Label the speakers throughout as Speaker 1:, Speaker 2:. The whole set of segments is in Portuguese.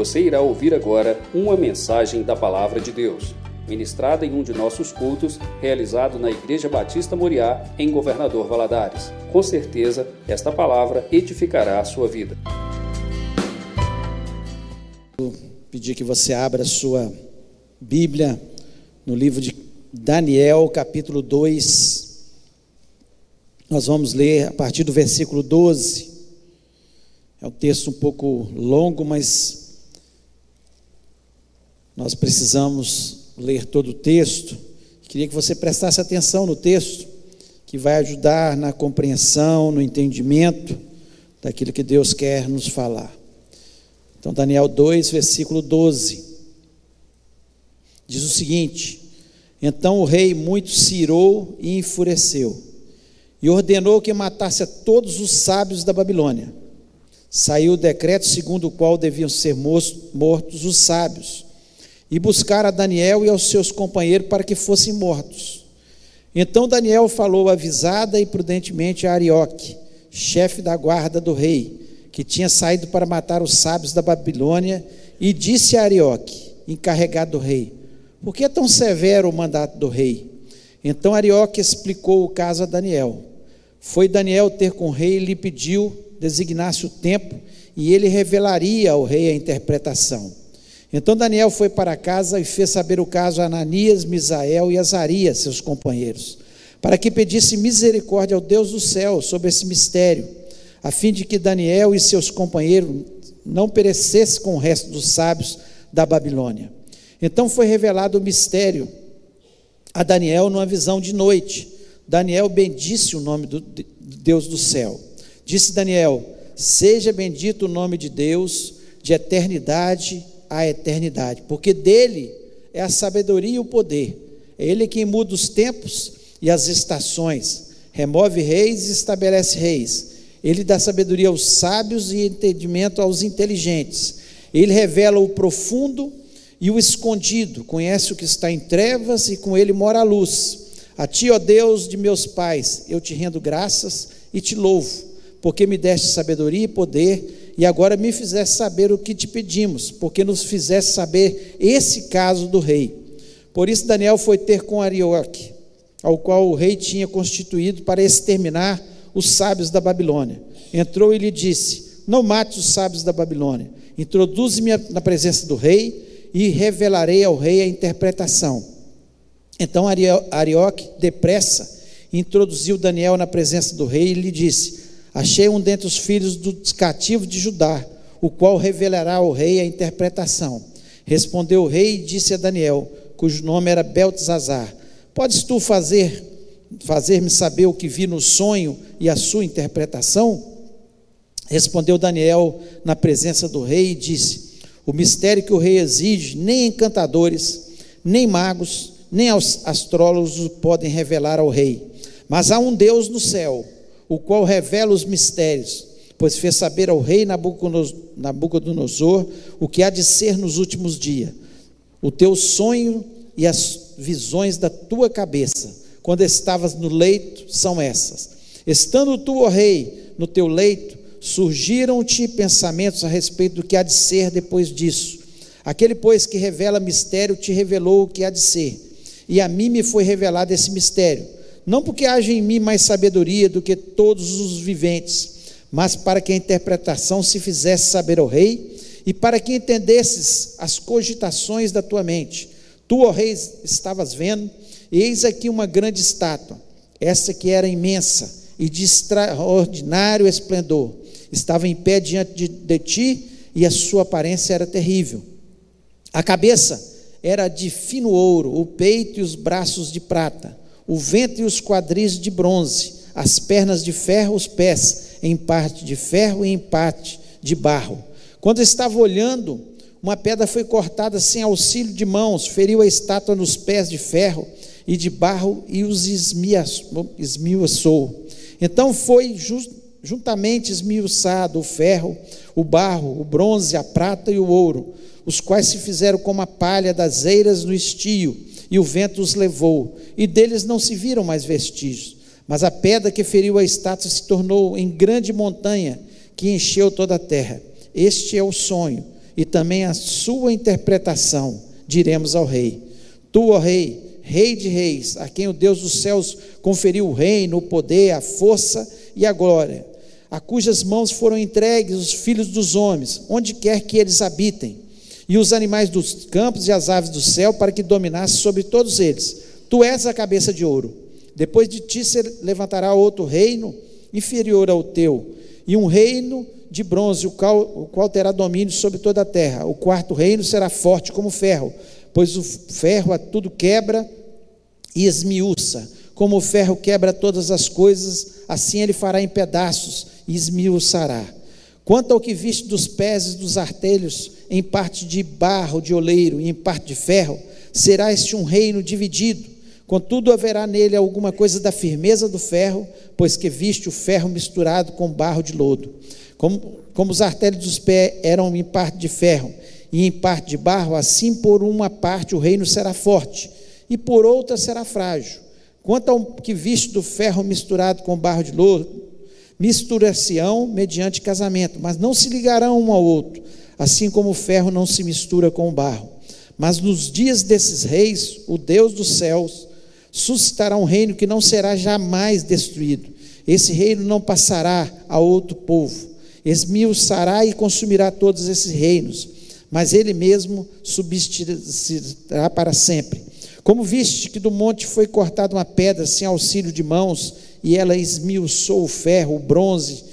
Speaker 1: Você irá ouvir agora uma mensagem da Palavra de Deus, ministrada em um de nossos cultos, realizado na Igreja Batista Moriá, em Governador Valadares. Com certeza, esta palavra edificará a sua vida.
Speaker 2: Vou pedir que você abra a sua Bíblia no livro de Daniel, capítulo 2. Nós vamos ler a partir do versículo 12. É um texto um pouco longo, mas nós precisamos ler todo o texto. Queria que você prestasse atenção no texto, que vai ajudar na compreensão, no entendimento daquilo que Deus quer nos falar. Então, Daniel 2, versículo 12. Diz o seguinte: Então o rei muito se irou e enfureceu, e ordenou que matasse a todos os sábios da Babilônia saiu o decreto segundo o qual deviam ser mortos os sábios, e buscar a Daniel e aos seus companheiros para que fossem mortos. Então Daniel falou avisada e prudentemente a Arioque, chefe da guarda do rei, que tinha saído para matar os sábios da Babilônia, e disse a Arioque, encarregado do rei: Por que é tão severo o mandato do rei? Então Arioque explicou o caso a Daniel. Foi Daniel ter com o rei e lhe pediu designasse o tempo e ele revelaria ao rei a interpretação. Então Daniel foi para casa e fez saber o caso a Ananias, Misael e Azarias, seus companheiros, para que pedisse misericórdia ao Deus do céu sobre esse mistério, a fim de que Daniel e seus companheiros não perecessem com o resto dos sábios da Babilônia. Então foi revelado o mistério a Daniel numa visão de noite. Daniel bendisse o nome do Deus do céu. Disse Daniel: Seja bendito o nome de Deus, de eternidade a eternidade, porque dele é a sabedoria e o poder. É ele quem muda os tempos e as estações, remove reis e estabelece reis. Ele dá sabedoria aos sábios e entendimento aos inteligentes. Ele revela o profundo e o escondido, conhece o que está em trevas e com ele mora a luz. A ti, ó Deus de meus pais, eu te rendo graças e te louvo porque me deste sabedoria e poder, e agora me fizeste saber o que te pedimos, porque nos fizeste saber esse caso do rei. Por isso Daniel foi ter com Arioque, ao qual o rei tinha constituído para exterminar os sábios da Babilônia. Entrou e lhe disse: Não mate os sábios da Babilônia, introduze-me na presença do rei e revelarei ao rei a interpretação. Então Arioque, depressa, introduziu Daniel na presença do rei e lhe disse: Achei um dentre os filhos dos cativos de Judá, o qual revelará ao rei a interpretação. Respondeu o rei e disse a Daniel, cujo nome era Beltesazar: Podes tu fazer fazer-me saber o que vi no sonho e a sua interpretação? Respondeu Daniel na presença do rei e disse: O mistério que o rei exige, nem encantadores, nem magos, nem astrólogos podem revelar ao rei. Mas há um Deus no céu o qual revela os mistérios, pois fez saber ao rei Nabucodonosor o que há de ser nos últimos dias. O teu sonho e as visões da tua cabeça, quando estavas no leito, são essas. Estando tu, ó rei, no teu leito, surgiram-te pensamentos a respeito do que há de ser depois disso. Aquele, pois, que revela mistério, te revelou o que há de ser. E a mim me foi revelado esse mistério não porque haja em mim mais sabedoria do que todos os viventes, mas para que a interpretação se fizesse saber ao rei e para que entendesses as cogitações da tua mente. Tu, ó rei, estavas vendo, eis aqui uma grande estátua, essa que era imensa e de extraordinário esplendor, estava em pé diante de, de ti e a sua aparência era terrível. A cabeça era de fino ouro, o peito e os braços de prata o ventre e os quadris de bronze, as pernas de ferro, os pés, em parte de ferro e em parte de barro. Quando estava olhando, uma pedra foi cortada sem auxílio de mãos, feriu a estátua nos pés de ferro e de barro e os esmiuçou. Então foi juntamente esmiuçado o ferro, o barro, o bronze, a prata e o ouro, os quais se fizeram como a palha das eiras no estio e o vento os levou, e deles não se viram mais vestígios. Mas a pedra que feriu a estátua se tornou em grande montanha que encheu toda a terra. Este é o sonho e também a sua interpretação diremos ao rei: Tu, ó rei, rei de reis, a quem o Deus dos céus conferiu o reino, o poder, a força e a glória, a cujas mãos foram entregues os filhos dos homens, onde quer que eles habitem, e os animais dos campos e as aves do céu, para que dominasse sobre todos eles. Tu és a cabeça de ouro. Depois de ti se levantará outro reino inferior ao teu, e um reino de bronze, o qual, o qual terá domínio sobre toda a terra. O quarto reino será forte como ferro, pois o ferro a tudo quebra e esmiuça. Como o ferro quebra todas as coisas, assim ele fará em pedaços e esmiuçará. Quanto ao que viste dos pés e dos artelhos, em parte de barro de oleiro e em parte de ferro, será este um reino dividido. Contudo, haverá nele alguma coisa da firmeza do ferro, pois que viste o ferro misturado com barro de lodo. Como, como os artelhos dos pés eram em parte de ferro e em parte de barro, assim por uma parte o reino será forte, e por outra será frágil. Quanto ao que viste do ferro misturado com barro de lodo, misturar-se-ão mediante casamento, mas não se ligarão um ao outro, assim como o ferro não se mistura com o barro. Mas nos dias desses reis, o Deus dos céus suscitará um reino que não será jamais destruído. Esse reino não passará a outro povo. Esmiuçará e consumirá todos esses reinos, mas ele mesmo subsistirá para sempre. Como viste que do monte foi cortada uma pedra sem auxílio de mãos, e ela esmiuçou o ferro, o bronze,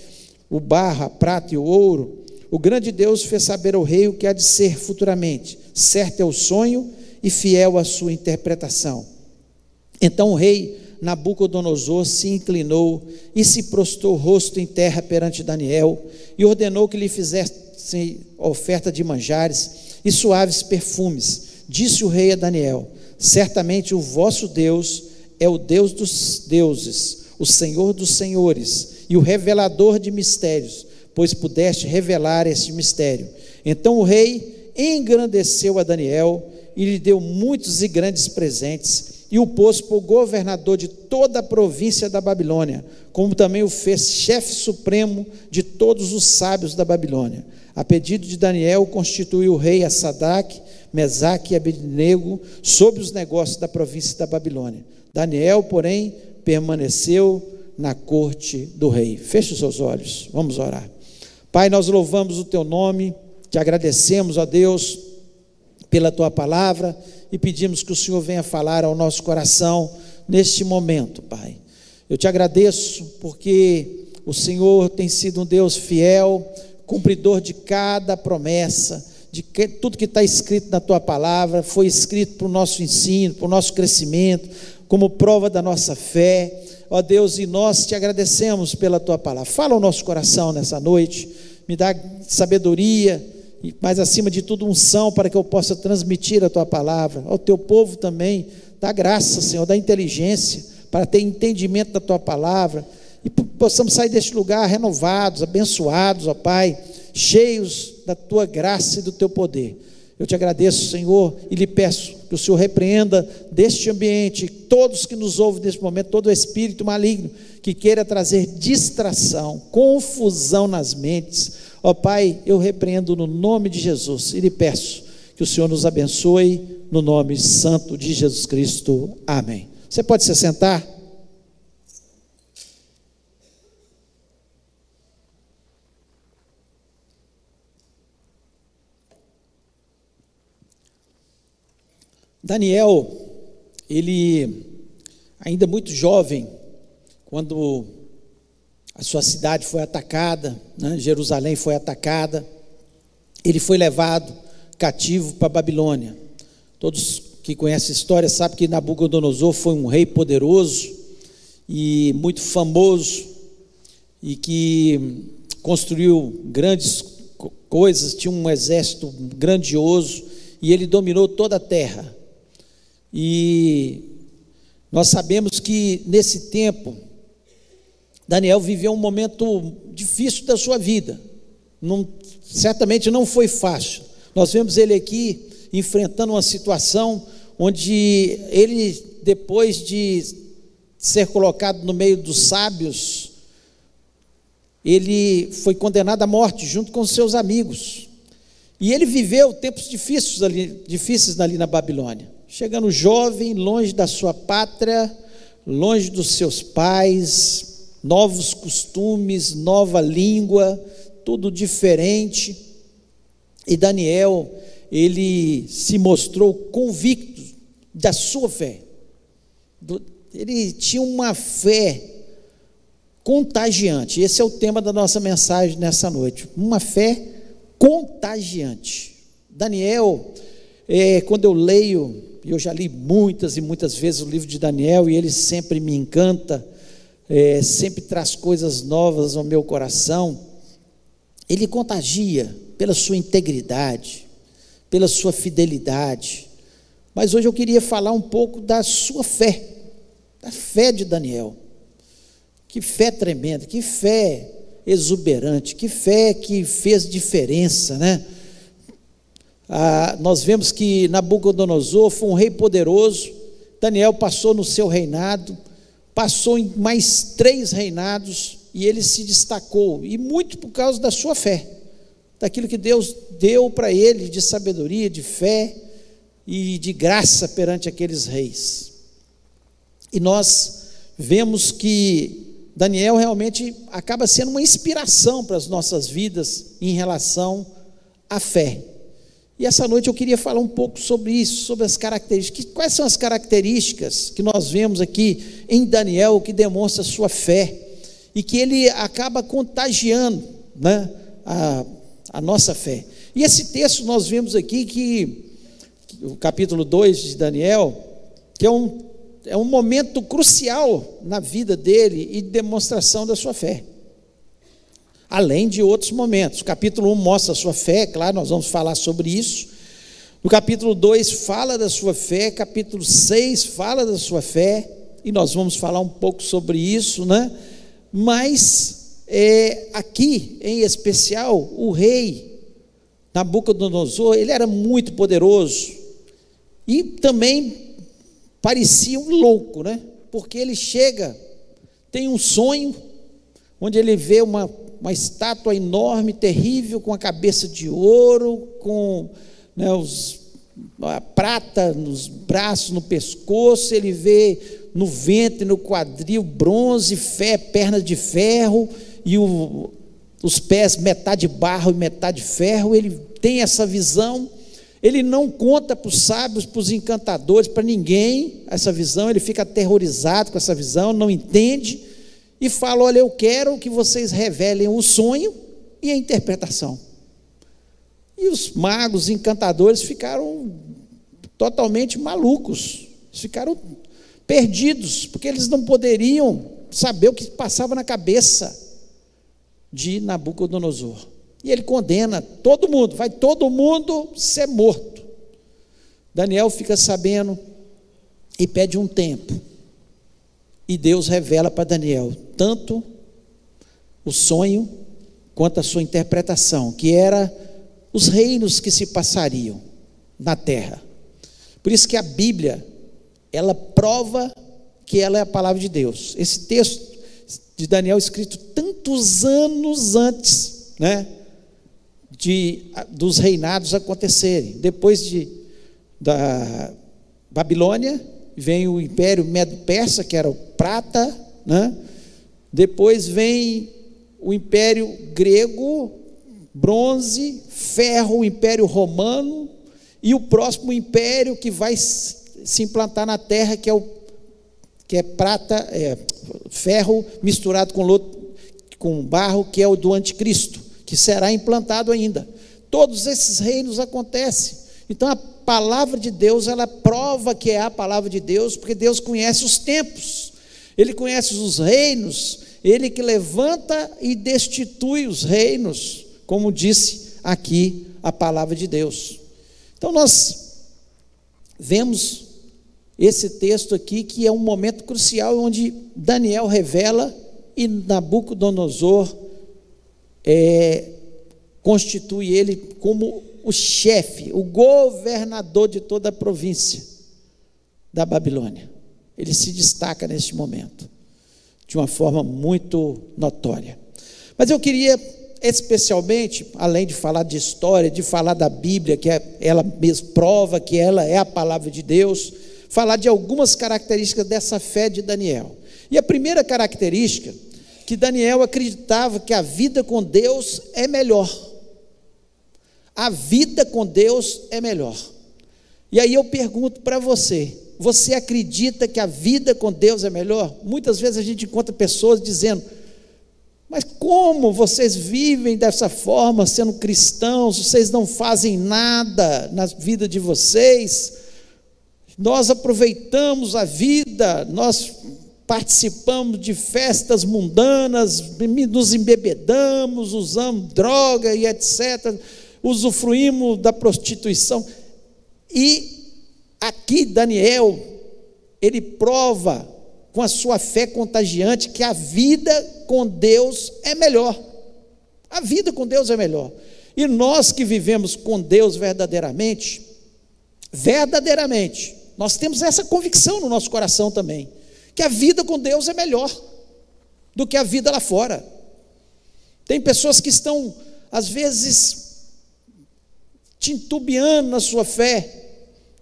Speaker 2: o barro, a prata e o ouro, o grande Deus fez saber ao rei o que há de ser futuramente. Certo é o sonho e fiel a sua interpretação. Então o rei Nabucodonosor se inclinou e se prostou o rosto em terra perante Daniel e ordenou que lhe fizessem oferta de manjares e suaves perfumes. Disse o rei a Daniel: Certamente o vosso Deus é o Deus dos deuses, o Senhor dos senhores e o revelador de mistérios, pois pudeste revelar este mistério. Então o rei engrandeceu a Daniel e lhe deu muitos e grandes presentes e o pôs por governador de toda a província da Babilônia, como também o fez chefe supremo de todos os sábios da Babilônia. A pedido de Daniel, constituiu o rei a Sadak, Mesaque e Abednego sobre os negócios da província da Babilônia. Daniel, porém, permaneceu na corte do rei. Feche os seus olhos, vamos orar. Pai, nós louvamos o teu nome, te agradecemos, ó Deus, pela tua palavra e pedimos que o Senhor venha falar ao nosso coração neste momento, Pai. Eu te agradeço porque o Senhor tem sido um Deus fiel, cumpridor de cada promessa, de que, tudo que está escrito na tua palavra foi escrito para o nosso ensino, para o nosso crescimento, como prova da nossa fé. Ó Deus, e nós te agradecemos pela tua palavra. Fala ao nosso coração nessa noite, me dá sabedoria mas acima de tudo, unção para que eu possa transmitir a tua palavra, ao teu povo também. Dá graça, Senhor, dá inteligência para ter entendimento da tua palavra e possamos sair deste lugar renovados, abençoados, ó Pai, cheios da tua graça e do teu poder. Eu te agradeço, Senhor, e lhe peço que o Senhor repreenda deste ambiente todos que nos ouvem neste momento, todo espírito maligno que queira trazer distração, confusão nas mentes, Ó Pai, eu repreendo no nome de Jesus e lhe peço que o Senhor nos abençoe no nome santo de Jesus Cristo. Amém. Você pode se sentar? Daniel, ele ainda muito jovem, quando a sua cidade foi atacada, né? Jerusalém foi atacada, ele foi levado cativo para Babilônia. Todos que conhecem a história sabem que Nabucodonosor foi um rei poderoso e muito famoso e que construiu grandes coisas, tinha um exército grandioso e ele dominou toda a terra. E nós sabemos que nesse tempo Daniel viveu um momento difícil da sua vida. Não, certamente não foi fácil. Nós vemos ele aqui enfrentando uma situação onde ele, depois de ser colocado no meio dos sábios, ele foi condenado à morte junto com seus amigos. E ele viveu tempos difíceis ali, difíceis ali na Babilônia, chegando jovem, longe da sua pátria, longe dos seus pais, novos costumes, nova língua, tudo diferente. E Daniel, ele se mostrou convicto da sua fé. Ele tinha uma fé contagiante. Esse é o tema da nossa mensagem nessa noite. Uma fé contagiante. Daniel, é, quando eu leio, eu já li muitas e muitas vezes o livro de Daniel e ele sempre me encanta, é, sempre traz coisas novas ao meu coração. Ele contagia pela sua integridade, pela sua fidelidade. Mas hoje eu queria falar um pouco da sua fé, da fé de Daniel. Que fé tremenda, que fé exuberante, que fé que fez diferença, né? Ah, nós vemos que Nabucodonosor foi um rei poderoso, Daniel passou no seu reinado, passou em mais três reinados e ele se destacou, e muito por causa da sua fé, daquilo que Deus deu para ele de sabedoria, de fé e de graça perante aqueles reis. E nós vemos que Daniel realmente acaba sendo uma inspiração para as nossas vidas em relação à fé. E essa noite eu queria falar um pouco sobre isso, sobre as características. Quais são as características que nós vemos aqui em Daniel que demonstra sua fé e que ele acaba contagiando né, a, a nossa fé. E esse texto nós vemos aqui que, o capítulo 2 de Daniel, que é um é um momento crucial na vida dele e demonstração da sua fé. Além de outros momentos. O capítulo 1 mostra a sua fé, claro, nós vamos falar sobre isso. No capítulo 2 fala da sua fé, capítulo 6 fala da sua fé, e nós vamos falar um pouco sobre isso, né? Mas é, aqui, em especial, o rei Nabucodonosor, ele era muito poderoso e também parecia um louco, né? Porque ele chega, tem um sonho, onde ele vê uma, uma estátua enorme, terrível, com a cabeça de ouro, com né, os, a prata nos braços, no pescoço, ele vê no ventre, no quadril, bronze, fé, pernas de ferro, e o, os pés metade barro e metade ferro, ele tem essa visão, ele não conta para os sábios, para os encantadores, para ninguém essa visão, ele fica aterrorizado com essa visão, não entende e fala: Olha, eu quero que vocês revelem o sonho e a interpretação. E os magos, os encantadores ficaram totalmente malucos, ficaram perdidos, porque eles não poderiam saber o que passava na cabeça de Nabucodonosor. E ele condena todo mundo, vai todo mundo ser morto. Daniel fica sabendo e pede um tempo. E Deus revela para Daniel tanto o sonho quanto a sua interpretação, que era os reinos que se passariam na terra. Por isso que a Bíblia, ela prova que ela é a palavra de Deus. Esse texto de Daniel escrito tantos anos antes, né? de, dos reinados acontecerem. Depois de, da Babilônia, vem o Império Medo-Persa, que era o prata, né? depois vem o Império Grego, bronze, ferro, o Império Romano, e o próximo império que vai se implantar na terra, que é o que é prata, é, ferro misturado com, loto, com barro, que é o do anticristo que será implantado ainda. Todos esses reinos acontecem. Então a palavra de Deus, ela prova que é a palavra de Deus, porque Deus conhece os tempos. Ele conhece os reinos, ele que levanta e destitui os reinos, como disse aqui a palavra de Deus. Então nós vemos esse texto aqui que é um momento crucial onde Daniel revela e Nabucodonosor é, constitui ele como o chefe, o governador de toda a província da Babilônia. Ele se destaca neste momento, de uma forma muito notória. Mas eu queria especialmente, além de falar de história, de falar da Bíblia, que é, ela mesma prova que ela é a palavra de Deus, falar de algumas características dessa fé de Daniel. E a primeira característica, que Daniel acreditava que a vida com Deus é melhor. A vida com Deus é melhor. E aí eu pergunto para você: você acredita que a vida com Deus é melhor? Muitas vezes a gente encontra pessoas dizendo: mas como vocês vivem dessa forma, sendo cristãos, vocês não fazem nada na vida de vocês? Nós aproveitamos a vida, nós participamos de festas mundanas, nos embebedamos, usamos droga e etc., usufruímos da prostituição. E aqui Daniel, ele prova com a sua fé contagiante que a vida com Deus é melhor. A vida com Deus é melhor. E nós que vivemos com Deus verdadeiramente, verdadeiramente, nós temos essa convicção no nosso coração também, que a vida com Deus é melhor do que a vida lá fora. Tem pessoas que estão, às vezes, tintubiando na sua fé,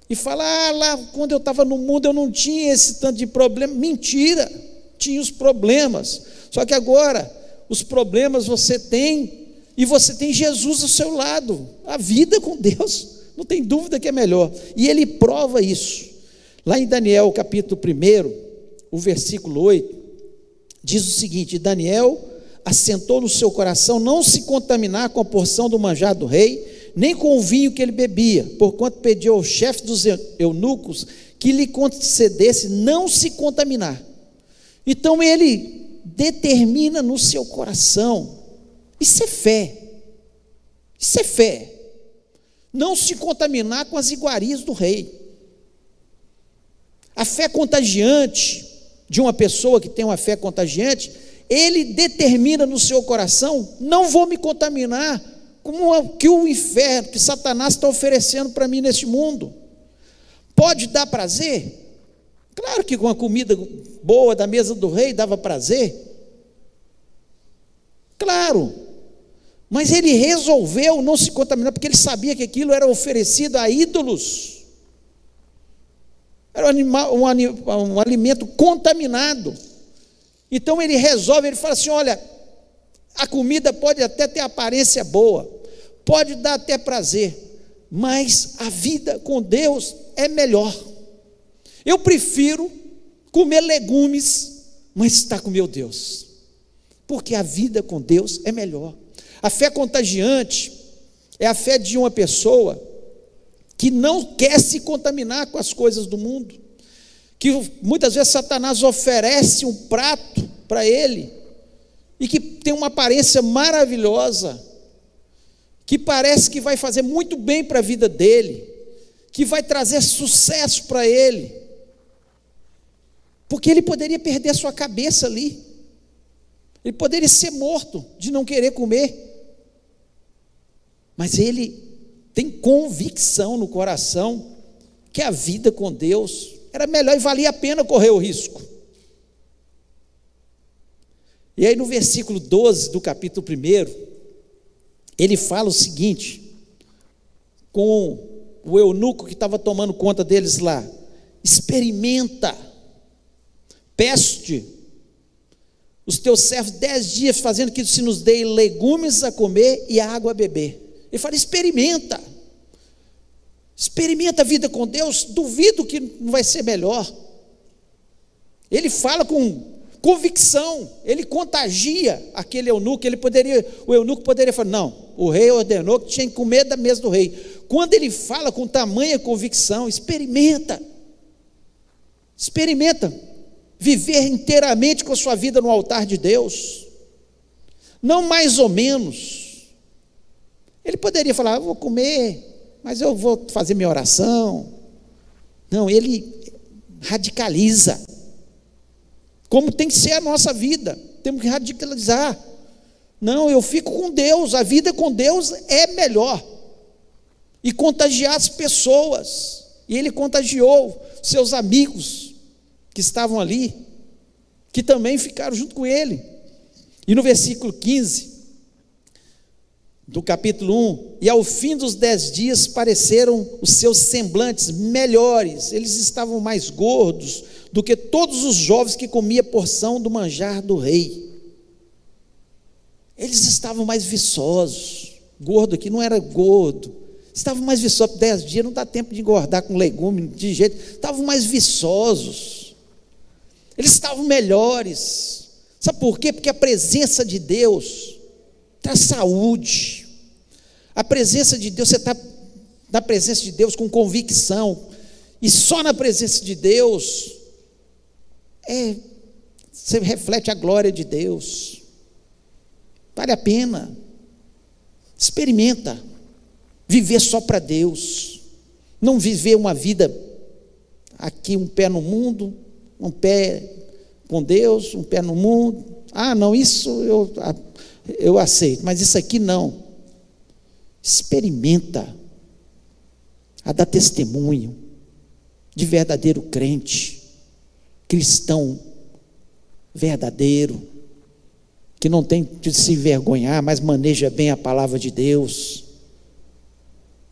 Speaker 2: e fala, ah, lá quando eu estava no mundo eu não tinha esse tanto de problema. Mentira, tinha os problemas. Só que agora, os problemas você tem, e você tem Jesus ao seu lado. A vida com Deus, não tem dúvida que é melhor. E ele prova isso. Lá em Daniel, capítulo 1, o versículo 8, diz o seguinte: Daniel assentou no seu coração não se contaminar com a porção do manjar do rei nem com o vinho que ele bebia, porquanto pediu ao chefe dos eunucos que lhe concedesse não se contaminar. Então ele determina no seu coração, isso é fé, isso é fé, não se contaminar com as iguarias do rei. A fé contagiante de uma pessoa que tem uma fé contagiante, ele determina no seu coração: não vou me contaminar como que o inferno, que Satanás está oferecendo para mim neste mundo. Pode dar prazer? Claro que com a comida boa da mesa do rei dava prazer. Claro. Mas ele resolveu não se contaminar, porque ele sabia que aquilo era oferecido a ídolos. Era um, animal, um, um alimento contaminado. Então ele resolve, ele fala assim: olha, a comida pode até ter aparência boa, pode dar até prazer, mas a vida com Deus é melhor. Eu prefiro comer legumes, mas estar com meu Deus, porque a vida com Deus é melhor. A fé contagiante é a fé de uma pessoa que não quer se contaminar com as coisas do mundo, que muitas vezes Satanás oferece um prato para ele e que tem uma aparência maravilhosa, que parece que vai fazer muito bem para a vida dele, que vai trazer sucesso para ele, porque ele poderia perder a sua cabeça ali, ele poderia ser morto de não querer comer, mas ele tem convicção no coração que a vida com Deus era melhor e valia a pena correr o risco. E aí no versículo 12 do capítulo 1, ele fala o seguinte, com o eunuco que estava tomando conta deles lá: experimenta, peste, os teus servos dez dias fazendo que se nos dê legumes a comer e água a beber. Ele fala: experimenta, experimenta a vida com Deus, duvido que não vai ser melhor. Ele fala com convicção, ele contagia aquele eunuco, ele poderia, o eunuco poderia falar, não, o rei ordenou que tinha que comer da mesa do rei. Quando ele fala com tamanha convicção, experimenta, experimenta viver inteiramente com a sua vida no altar de Deus, não mais ou menos. Ele poderia falar, eu vou comer, mas eu vou fazer minha oração. Não, ele radicaliza como tem que ser a nossa vida. Temos que radicalizar. Não, eu fico com Deus, a vida com Deus é melhor. E contagiar as pessoas. E ele contagiou seus amigos que estavam ali, que também ficaram junto com ele. E no versículo 15, do capítulo 1, e ao fim dos dez dias pareceram os seus semblantes melhores, eles estavam mais gordos do que todos os jovens que comia porção do manjar do rei. Eles estavam mais viçosos, gordo aqui não era gordo, estavam mais viçosos, dez dias não dá tempo de engordar com legume, de jeito, estavam mais viçosos, eles estavam melhores, sabe por quê? Porque a presença de Deus, traz saúde. A presença de Deus, você está na presença de Deus com convicção, e só na presença de Deus é, você reflete a glória de Deus. Vale a pena. Experimenta viver só para Deus. Não viver uma vida aqui um pé no mundo, um pé com Deus, um pé no mundo. Ah, não, isso eu eu aceito, mas isso aqui não. Experimenta a dar testemunho de verdadeiro crente, cristão verdadeiro, que não tem de se envergonhar, mas maneja bem a palavra de Deus.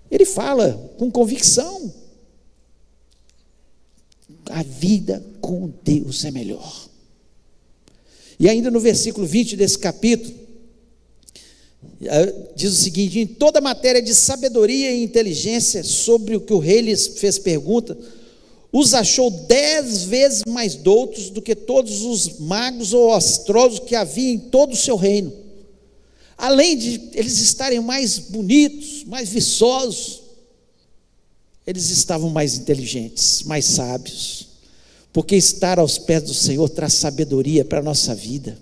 Speaker 2: Ele fala com convicção. A vida com Deus é melhor. E ainda no versículo 20 desse capítulo, diz o seguinte: em toda matéria de sabedoria e inteligência sobre o que o rei lhes fez pergunta, os achou dez vezes mais doutos do que todos os magos ou astrosos que havia em todo o seu reino. Além de eles estarem mais bonitos, mais viçosos, eles estavam mais inteligentes, mais sábios, porque estar aos pés do Senhor traz sabedoria para a nossa vida.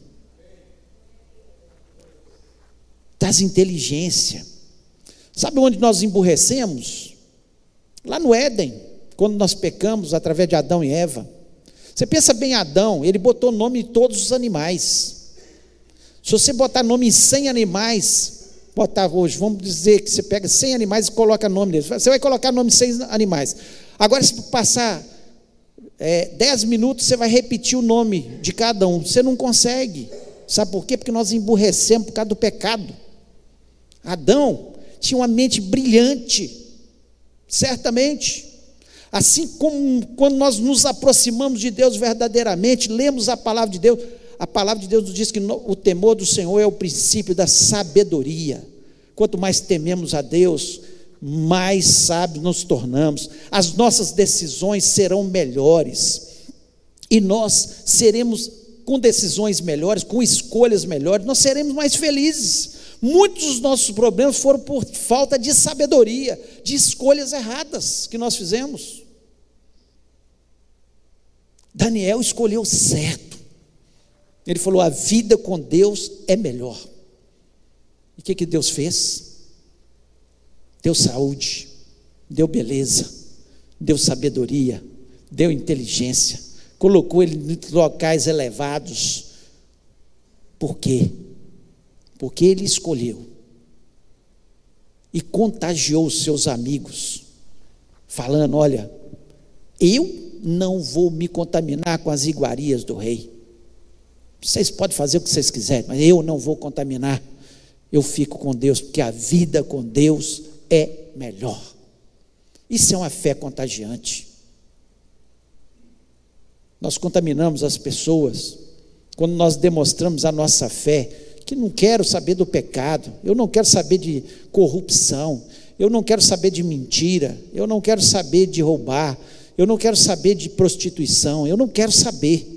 Speaker 2: traz inteligência. Sabe onde nós emburrecemos? Lá no Éden, quando nós pecamos através de Adão e Eva. Você pensa bem, Adão, ele botou nome em todos os animais. Se você botar nome em 100 animais, botar hoje, vamos dizer que você pega 100 animais e coloca nome neles. Você vai colocar nome em 100 animais. Agora, se passar é, 10 minutos, você vai repetir o nome de cada um. Você não consegue. Sabe por quê? Porque nós emburrecemos por causa do pecado. Adão tinha uma mente brilhante, certamente. Assim como quando nós nos aproximamos de Deus verdadeiramente, lemos a palavra de Deus, a palavra de Deus nos diz que o temor do Senhor é o princípio da sabedoria. Quanto mais tememos a Deus, mais sábios nos tornamos, as nossas decisões serão melhores, e nós seremos com decisões melhores, com escolhas melhores, nós seremos mais felizes. Muitos dos nossos problemas foram por falta de sabedoria, de escolhas erradas que nós fizemos. Daniel escolheu certo. Ele falou: a vida com Deus é melhor. E o que, que Deus fez? Deu saúde, deu beleza, deu sabedoria, deu inteligência, colocou ele em locais elevados. Por quê? Porque ele escolheu e contagiou os seus amigos, falando: Olha, eu não vou me contaminar com as iguarias do rei. Vocês podem fazer o que vocês quiserem, mas eu não vou contaminar. Eu fico com Deus, porque a vida com Deus é melhor. Isso é uma fé contagiante. Nós contaminamos as pessoas quando nós demonstramos a nossa fé que não quero saber do pecado, eu não quero saber de corrupção, eu não quero saber de mentira, eu não quero saber de roubar, eu não quero saber de prostituição, eu não quero saber.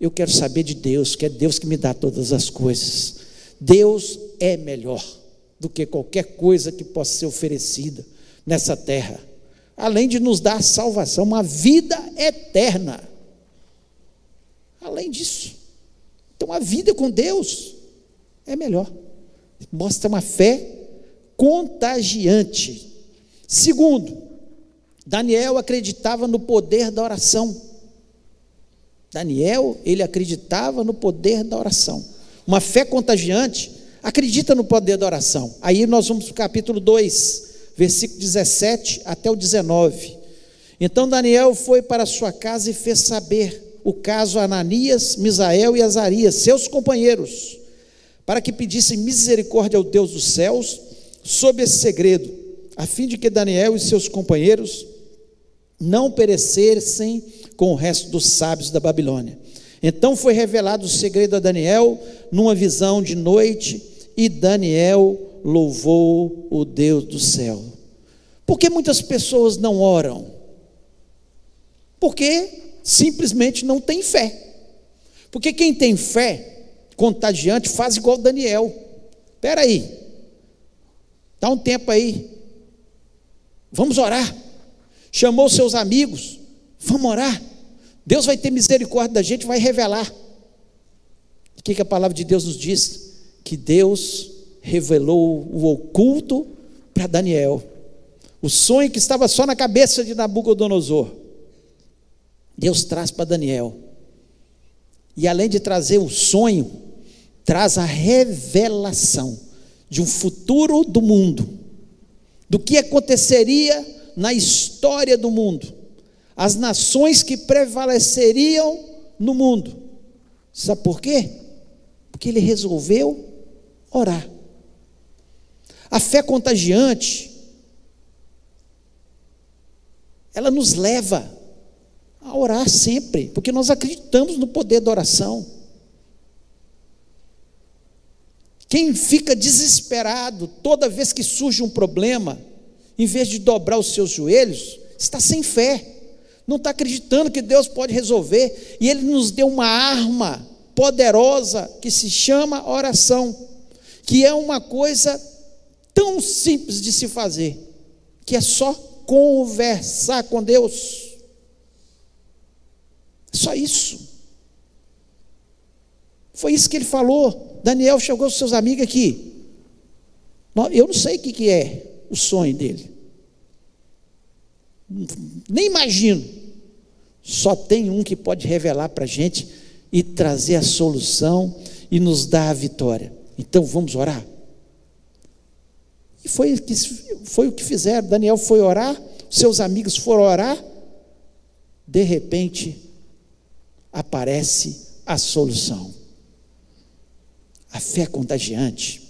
Speaker 2: Eu quero saber de Deus, que é Deus que me dá todas as coisas. Deus é melhor do que qualquer coisa que possa ser oferecida nessa terra. Além de nos dar salvação, uma vida eterna. Além disso. Então a vida com Deus é melhor. Mostra uma fé contagiante. Segundo, Daniel acreditava no poder da oração. Daniel, ele acreditava no poder da oração. Uma fé contagiante acredita no poder da oração. Aí nós vamos para o capítulo 2, versículo 17 até o 19. Então Daniel foi para sua casa e fez saber o caso a Ananias, Misael e Azarias, seus companheiros para que pedissem misericórdia ao Deus dos céus sobre esse segredo, a fim de que Daniel e seus companheiros não perecessem com o resto dos sábios da Babilônia. Então foi revelado o segredo a Daniel numa visão de noite, e Daniel louvou o Deus do céu. Por que muitas pessoas não oram? Porque simplesmente não tem fé. Porque quem tem fé contagiante faz igual Daniel. Espera aí, dá um tempo aí, vamos orar. Chamou seus amigos, vamos orar. Deus vai ter misericórdia da gente, vai revelar. O que, que a palavra de Deus nos diz? Que Deus revelou o oculto para Daniel. O sonho que estava só na cabeça de Nabucodonosor. Deus traz para Daniel. E além de trazer o sonho, traz a revelação de um futuro do mundo, do que aconteceria na história do mundo, as nações que prevaleceriam no mundo. Sabe por quê? Porque ele resolveu orar. A fé contagiante, ela nos leva a orar sempre, porque nós acreditamos no poder da oração. Quem fica desesperado toda vez que surge um problema, em vez de dobrar os seus joelhos, está sem fé, não está acreditando que Deus pode resolver, e Ele nos deu uma arma poderosa que se chama oração, que é uma coisa tão simples de se fazer, que é só conversar com Deus. Só isso. Foi isso que ele falou. Daniel chegou aos seus amigos aqui. Eu não sei o que é o sonho dele. Nem imagino. Só tem um que pode revelar para a gente e trazer a solução e nos dar a vitória. Então vamos orar. E foi, foi o que fizeram. Daniel foi orar, seus amigos foram orar. De repente, aparece a solução. A fé contagiante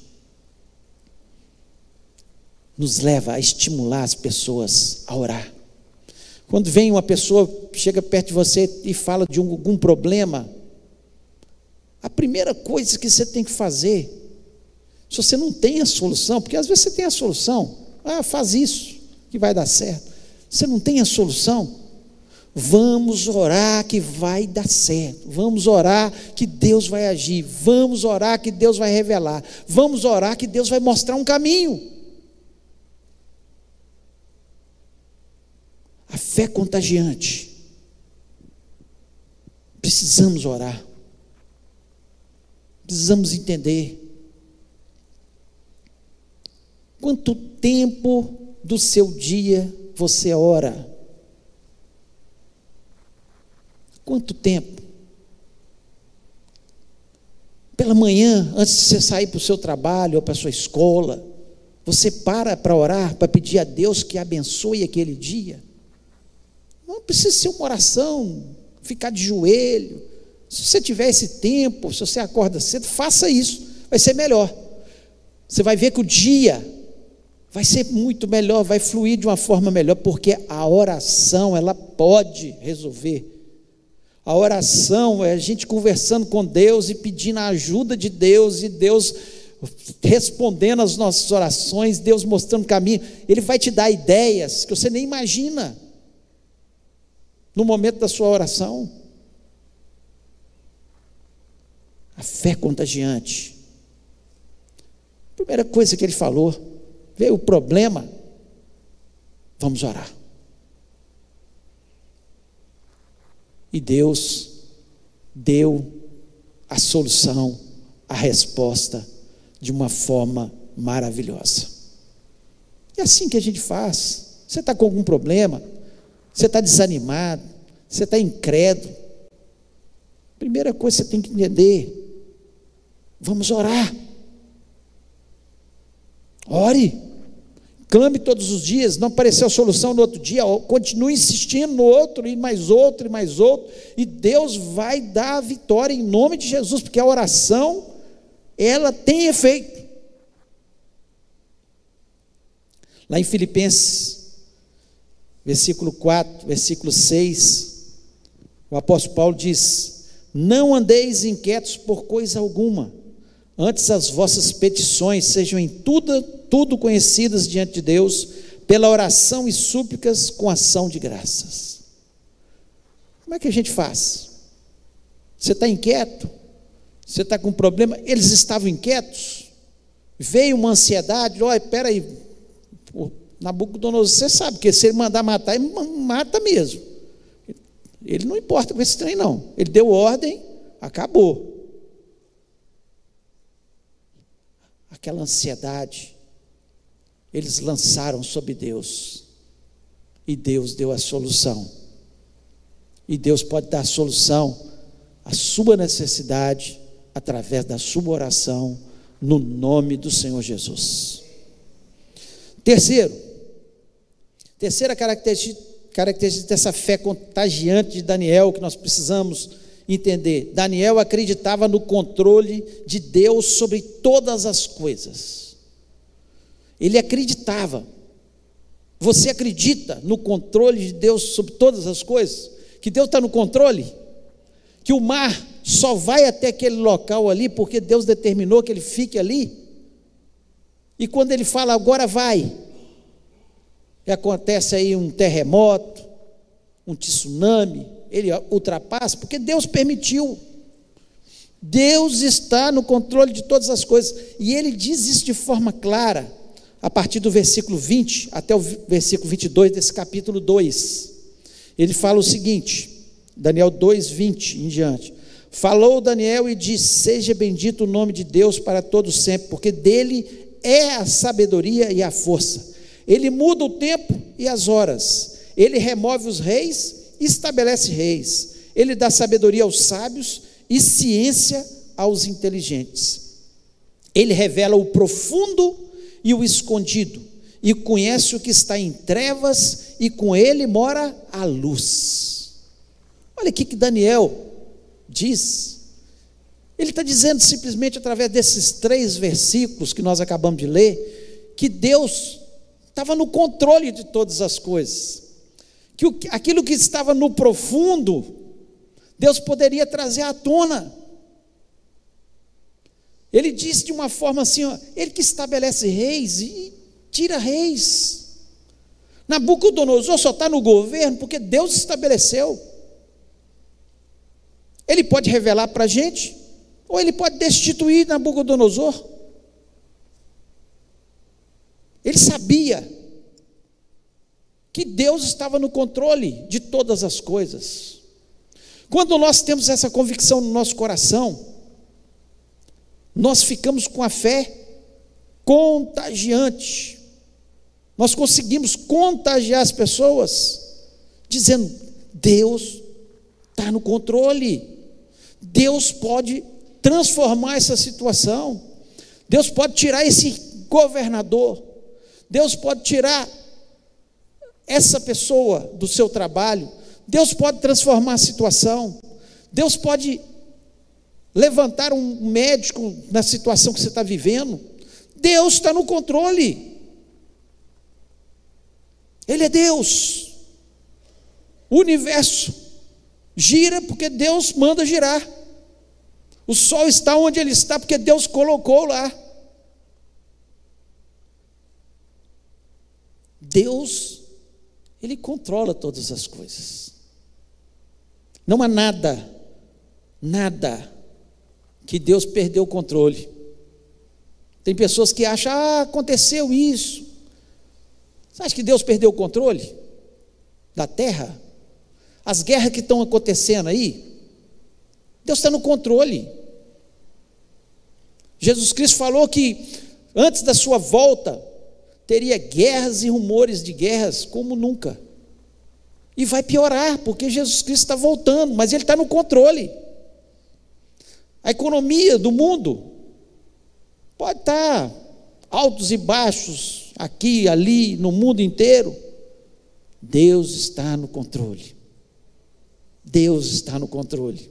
Speaker 2: nos leva a estimular as pessoas a orar. Quando vem uma pessoa, chega perto de você e fala de algum problema, a primeira coisa que você tem que fazer, se você não tem a solução, porque às vezes você tem a solução, ah, faz isso, que vai dar certo. Você não tem a solução, Vamos orar que vai dar certo. Vamos orar que Deus vai agir. Vamos orar que Deus vai revelar. Vamos orar que Deus vai mostrar um caminho. A fé contagiante. Precisamos orar. Precisamos entender. Quanto tempo do seu dia você ora? Quanto tempo? Pela manhã, antes de você sair para o seu trabalho ou para a sua escola, você para para orar, para pedir a Deus que abençoe aquele dia. Não precisa ser uma oração, ficar de joelho. Se você tiver esse tempo, se você acorda cedo, faça isso, vai ser melhor. Você vai ver que o dia vai ser muito melhor, vai fluir de uma forma melhor, porque a oração, ela pode resolver a oração é a gente conversando com Deus e pedindo a ajuda de Deus e Deus respondendo às nossas orações, Deus mostrando o caminho. Ele vai te dar ideias que você nem imagina no momento da sua oração. A fé contagiante. Primeira coisa que ele falou, veio o problema, vamos orar. E Deus deu a solução, a resposta de uma forma maravilhosa. É assim que a gente faz. Você está com algum problema, você está desanimado, você está incrédulo. Primeira coisa que você tem que entender: vamos orar. Ore. Clame todos os dias, não apareceu a solução no outro dia, continue insistindo no outro, e mais outro, e mais outro, e Deus vai dar a vitória em nome de Jesus, porque a oração ela tem efeito. Lá em Filipenses, versículo 4, versículo 6, o apóstolo Paulo diz: Não andeis inquietos por coisa alguma, antes as vossas petições sejam em tudo, tudo conhecidas diante de Deus, pela oração e súplicas com ação de graças. Como é que a gente faz? Você está inquieto? Você está com problema? Eles estavam inquietos? Veio uma ansiedade, olha, espera aí, Nabucodonosor, você sabe que se ele mandar matar, ele mata mesmo. Ele não importa com esse trem, não. Ele deu ordem, acabou. Aquela ansiedade, eles lançaram sobre Deus. E Deus deu a solução. E Deus pode dar a solução à sua necessidade através da sua oração, no nome do Senhor Jesus. Terceiro, terceira característica, característica dessa fé contagiante de Daniel que nós precisamos entender. Daniel acreditava no controle de Deus sobre todas as coisas. Ele acreditava. Você acredita no controle de Deus sobre todas as coisas? Que Deus está no controle? Que o mar só vai até aquele local ali porque Deus determinou que ele fique ali. E quando ele fala agora vai, acontece aí um terremoto, um tsunami, ele ultrapassa porque Deus permitiu. Deus está no controle de todas as coisas, e ele diz isso de forma clara, a partir do versículo 20 até o versículo 22 desse capítulo 2. Ele fala o seguinte, Daniel 2, 20 em diante. Falou Daniel e disse: Seja bendito o nome de Deus para todos sempre, porque dele é a sabedoria e a força. Ele muda o tempo e as horas. Ele remove os reis e estabelece reis. Ele dá sabedoria aos sábios e ciência aos inteligentes. Ele revela o profundo e o escondido, e conhece o que está em trevas, e com ele mora a luz. Olha aqui que Daniel diz. Ele está dizendo simplesmente através desses três versículos que nós acabamos de ler, que Deus estava no controle de todas as coisas, que o, aquilo que estava no profundo, Deus poderia trazer à tona. Ele disse de uma forma assim: ó, Ele que estabelece reis e tira reis. Nabucodonosor só está no governo porque Deus estabeleceu. Ele pode revelar para a gente, ou ele pode destituir Nabucodonosor. Ele sabia que Deus estava no controle de todas as coisas. Quando nós temos essa convicção no nosso coração, nós ficamos com a fé contagiante. Nós conseguimos contagiar as pessoas, dizendo: Deus está no controle. Deus pode transformar essa situação. Deus pode tirar esse governador. Deus pode tirar essa pessoa do seu trabalho. Deus pode transformar a situação. Deus pode levantar um médico na situação que você está vivendo. Deus está no controle. Ele é Deus. O universo Gira porque Deus manda girar. O sol está onde ele está porque Deus colocou lá. Deus, ele controla todas as coisas. Não há nada, nada que Deus perdeu o controle. Tem pessoas que acham, ah, aconteceu isso. Você acha que Deus perdeu o controle da terra? As guerras que estão acontecendo aí, Deus está no controle. Jesus Cristo falou que antes da sua volta teria guerras e rumores de guerras como nunca. E vai piorar, porque Jesus Cristo está voltando, mas Ele está no controle. A economia do mundo pode estar altos e baixos, aqui, ali, no mundo inteiro. Deus está no controle. Deus está no controle.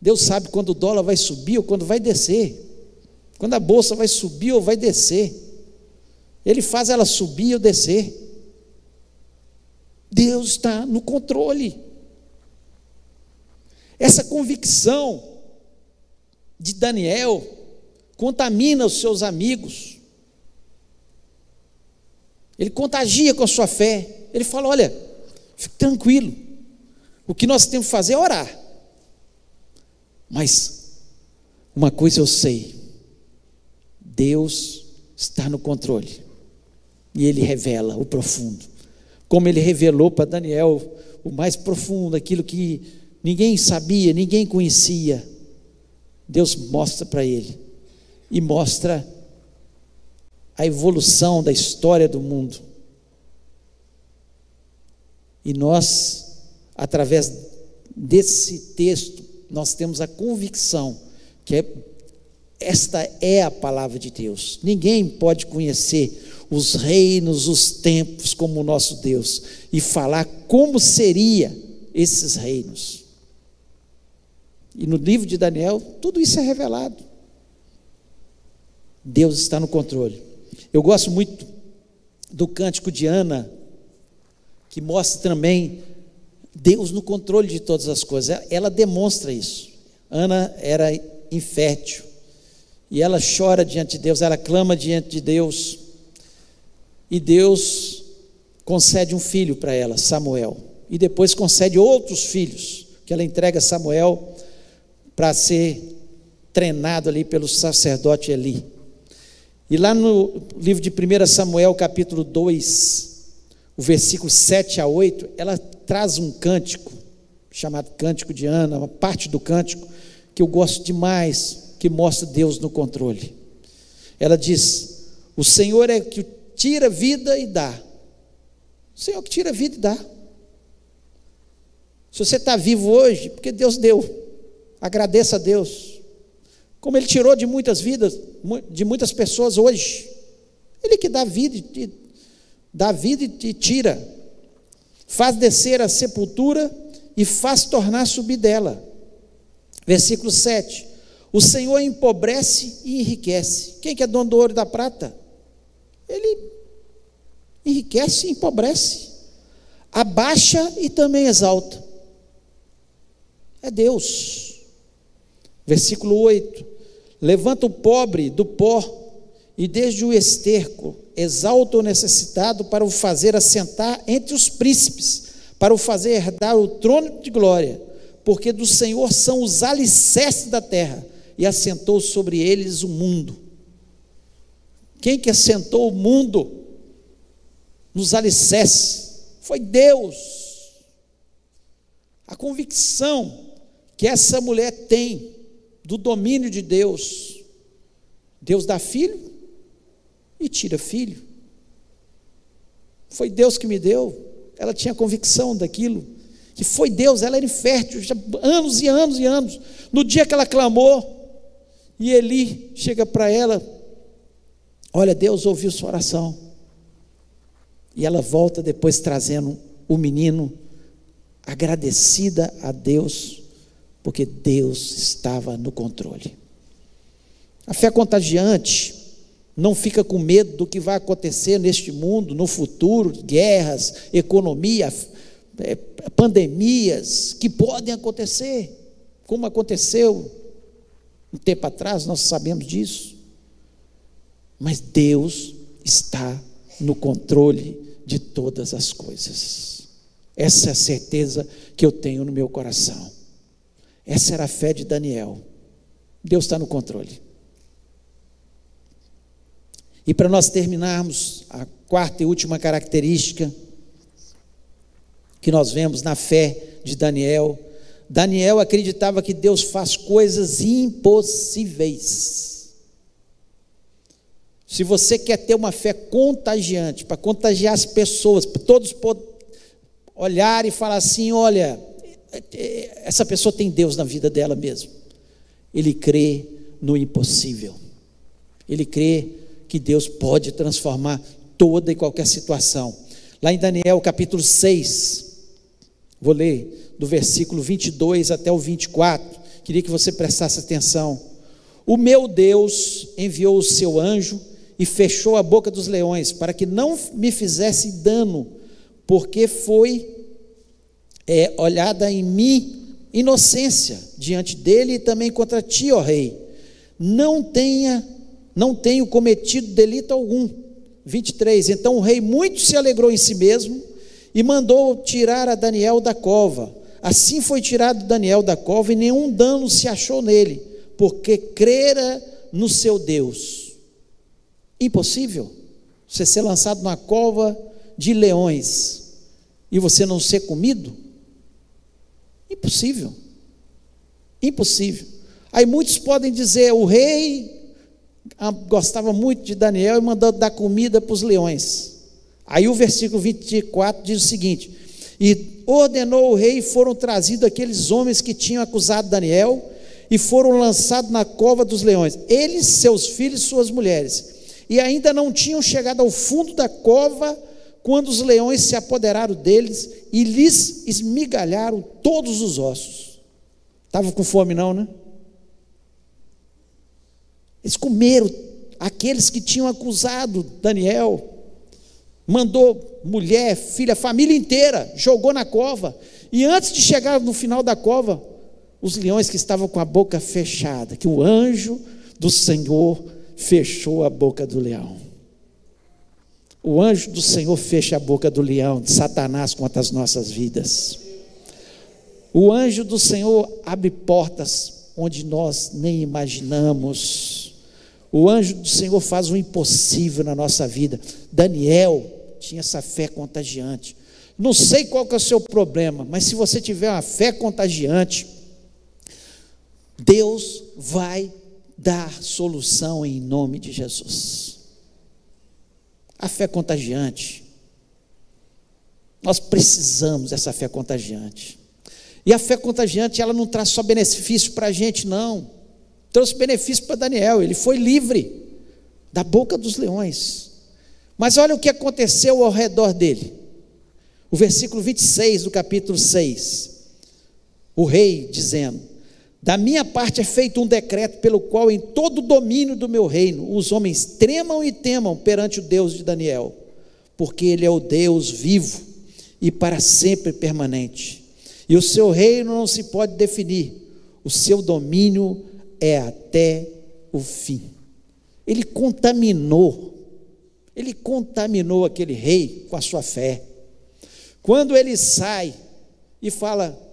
Speaker 2: Deus sabe quando o dólar vai subir ou quando vai descer. Quando a bolsa vai subir ou vai descer. Ele faz ela subir ou descer. Deus está no controle. Essa convicção de Daniel contamina os seus amigos. Ele contagia com a sua fé. Ele fala: olha, fique tranquilo. O que nós temos que fazer é orar. Mas uma coisa eu sei: Deus está no controle. E Ele revela o profundo. Como Ele revelou para Daniel o mais profundo, aquilo que ninguém sabia, ninguém conhecia. Deus mostra para ele e mostra a evolução da história do mundo. E nós, através desse texto, nós temos a convicção que é, esta é a palavra de Deus. Ninguém pode conhecer os reinos, os tempos como o nosso Deus e falar como seria esses reinos. E no livro de Daniel, tudo isso é revelado. Deus está no controle. Eu gosto muito do cântico de Ana, que mostra também Deus no controle de todas as coisas. Ela demonstra isso. Ana era infértil. E ela chora diante de Deus, ela clama diante de Deus. E Deus concede um filho para ela, Samuel. E depois concede outros filhos, que ela entrega a Samuel para ser treinado ali pelo sacerdote Eli. E lá no livro de 1 Samuel, capítulo 2, o versículo 7 a 8, ela traz um cântico, chamado Cântico de Ana, uma parte do cântico que eu gosto demais, que mostra Deus no controle. Ela diz: O Senhor é que tira vida e dá. O Senhor que tira vida e dá. Se você está vivo hoje, porque Deus deu. Agradeça a Deus. Como Ele tirou de muitas vidas, de muitas pessoas hoje. Ele que dá vida, e, dá vida e tira. Faz descer a sepultura e faz tornar subir dela. Versículo 7. O Senhor empobrece e enriquece. Quem que é dono do ouro e da prata? Ele enriquece e empobrece. Abaixa e também exalta. É Deus. Versículo 8: Levanta o pobre do pó e desde o esterco exalta o necessitado para o fazer assentar entre os príncipes, para o fazer herdar o trono de glória, porque do Senhor são os alicerces da terra e assentou sobre eles o mundo. Quem que assentou o mundo nos alicerces? Foi Deus. A convicção que essa mulher tem do domínio de Deus. Deus dá filho e tira filho. Foi Deus que me deu. Ela tinha convicção daquilo. Que foi Deus, ela era infértil, já anos e anos e anos. No dia que ela clamou, e Eli chega para ela: Olha, Deus ouviu sua oração. E ela volta depois trazendo o menino, agradecida a Deus porque Deus estava no controle. A fé contagiante não fica com medo do que vai acontecer neste mundo, no futuro, guerras, economia, é, pandemias que podem acontecer, como aconteceu um tempo atrás, nós sabemos disso. Mas Deus está no controle de todas as coisas. Essa é a certeza que eu tenho no meu coração. Essa era a fé de Daniel. Deus está no controle. E para nós terminarmos, a quarta e última característica que nós vemos na fé de Daniel, Daniel acreditava que Deus faz coisas impossíveis. Se você quer ter uma fé contagiante, para contagiar as pessoas, para todos olhar e falar assim: olha, essa pessoa tem Deus na vida dela mesmo. Ele crê no impossível. Ele crê que Deus pode transformar toda e qualquer situação. Lá em Daniel capítulo 6, vou ler do versículo 22 até o 24, queria que você prestasse atenção. O meu Deus enviou o seu anjo e fechou a boca dos leões, para que não me fizesse dano, porque foi é, olhada em mim inocência diante dele e também contra ti, ó rei. Não tenha, não tenho cometido delito algum. 23. Então o rei muito se alegrou em si mesmo e mandou tirar a Daniel da cova. Assim foi tirado Daniel da cova e nenhum dano se achou nele, porque crera no seu Deus. Impossível você ser lançado na cova de leões e você não ser comido? Impossível. Impossível. Aí muitos podem dizer: o rei gostava muito de Daniel e mandou dar comida para os leões. Aí o versículo 24 diz o seguinte: E ordenou o rei, e foram trazidos aqueles homens que tinham acusado Daniel, e foram lançados na cova dos leões, eles, seus filhos suas mulheres. E ainda não tinham chegado ao fundo da cova, quando os leões se apoderaram deles e lhes esmigalharam todos os ossos. Estavam com fome, não, né? Eles comeram aqueles que tinham acusado Daniel. Mandou mulher, filha, família inteira, jogou na cova. E antes de chegar no final da cova, os leões que estavam com a boca fechada, que o anjo do Senhor fechou a boca do leão. O anjo do Senhor fecha a boca do leão, de Satanás contra as nossas vidas. O anjo do Senhor abre portas onde nós nem imaginamos. O anjo do Senhor faz o impossível na nossa vida. Daniel tinha essa fé contagiante. Não sei qual que é o seu problema, mas se você tiver uma fé contagiante, Deus vai dar solução em nome de Jesus. A fé contagiante. Nós precisamos dessa fé contagiante. E a fé contagiante, ela não traz só benefício para a gente, não trouxe benefício para Daniel, ele foi livre da boca dos leões. Mas olha o que aconteceu ao redor dele. O versículo 26 do capítulo 6. O rei dizendo: Da minha parte é feito um decreto pelo qual, em todo o domínio do meu reino, os homens tremam e temam perante o Deus de Daniel, porque ele é o Deus vivo e para sempre permanente. E o seu reino não se pode definir, o seu domínio é até o fim. Ele contaminou, ele contaminou aquele rei com a sua fé. Quando ele sai e fala: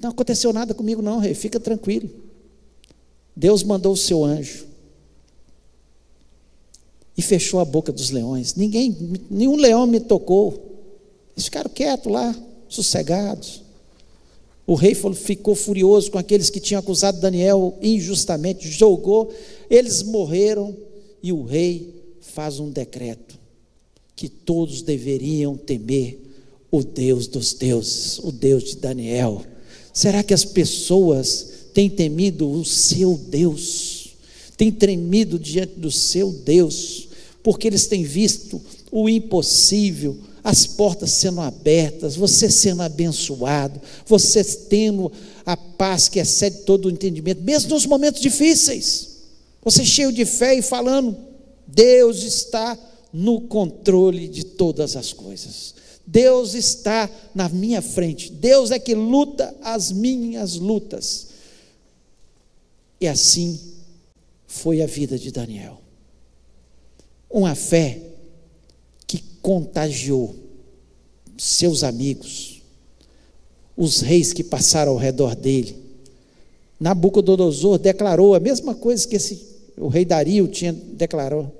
Speaker 2: Não aconteceu nada comigo, não, rei, fica tranquilo. Deus mandou o seu anjo e fechou a boca dos leões. Ninguém, nenhum leão me tocou. Eles ficaram quietos lá, sossegados. O rei ficou furioso com aqueles que tinham acusado Daniel injustamente, jogou, eles morreram e o rei faz um decreto que todos deveriam temer o Deus dos deuses, o Deus de Daniel. Será que as pessoas têm temido o seu Deus? Têm tremido diante do seu Deus? Porque eles têm visto o impossível, as portas sendo abertas, você sendo abençoado, você tendo a paz que excede todo o entendimento, mesmo nos momentos difíceis. Você cheio de fé e falando, Deus está no controle de todas as coisas. Deus está na minha frente. Deus é que luta as minhas lutas. E assim foi a vida de Daniel. Uma fé contagiou seus amigos, os reis que passaram ao redor dele. Nabucodonosor declarou a mesma coisa que esse, o rei Dario tinha declarado